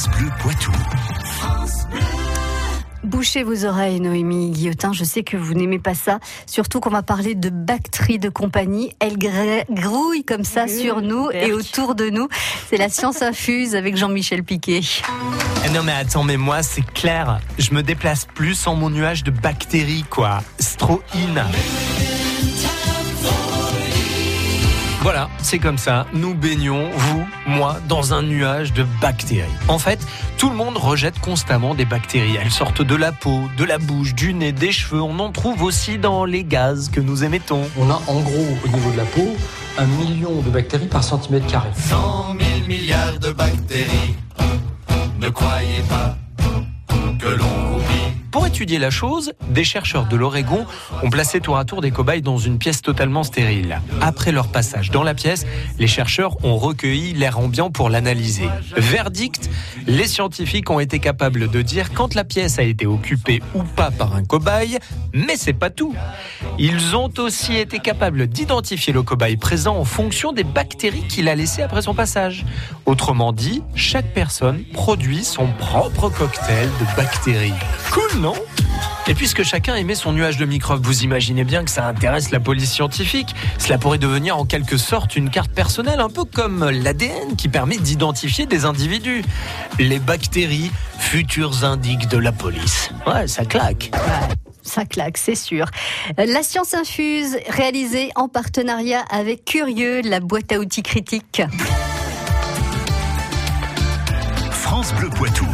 France Bleu Poitou. Bouchez vos oreilles, Noémie Guillotin. Je sais que vous n'aimez pas ça. Surtout qu'on va parler de bactéries de compagnie. Elles grouillent comme ça sur nous et autour de nous. C'est la science infuse avec Jean-Michel Piquet. Eh non mais attends, mais moi c'est clair. Je me déplace plus sans mon nuage de bactéries, quoi. C'est trop in. Voilà, c'est comme ça. Nous baignons, vous, moi, dans un nuage de bactéries. En fait, tout le monde rejette constamment des bactéries. Elles sortent de la peau, de la bouche, du nez, des cheveux. On en trouve aussi dans les gaz que nous émettons. On a en gros, au niveau de la peau, un million de bactéries par centimètre carré. 100 000 milliards de bactéries. Ne croyez pas que l'on. Pour étudier la chose, des chercheurs de l'Oregon ont placé tour à tour des cobayes dans une pièce totalement stérile. Après leur passage dans la pièce, les chercheurs ont recueilli l'air ambiant pour l'analyser. Verdict, les scientifiques ont été capables de dire quand la pièce a été occupée ou pas par un cobaye, mais c'est pas tout. Ils ont aussi été capables d'identifier le cobaye présent en fonction des bactéries qu'il a laissées après son passage. Autrement dit, chaque personne produit son propre cocktail de bactéries. Cool, non et puisque chacun émet son nuage de microbes, vous imaginez bien que ça intéresse la police scientifique. Cela pourrait devenir en quelque sorte une carte personnelle, un peu comme l'ADN qui permet d'identifier des individus. Les bactéries, futurs indiques de la police. Ouais, ça claque. Ouais, ça claque, c'est sûr. La science infuse, réalisée en partenariat avec Curieux, la boîte à outils critique. France Bleu Poitou.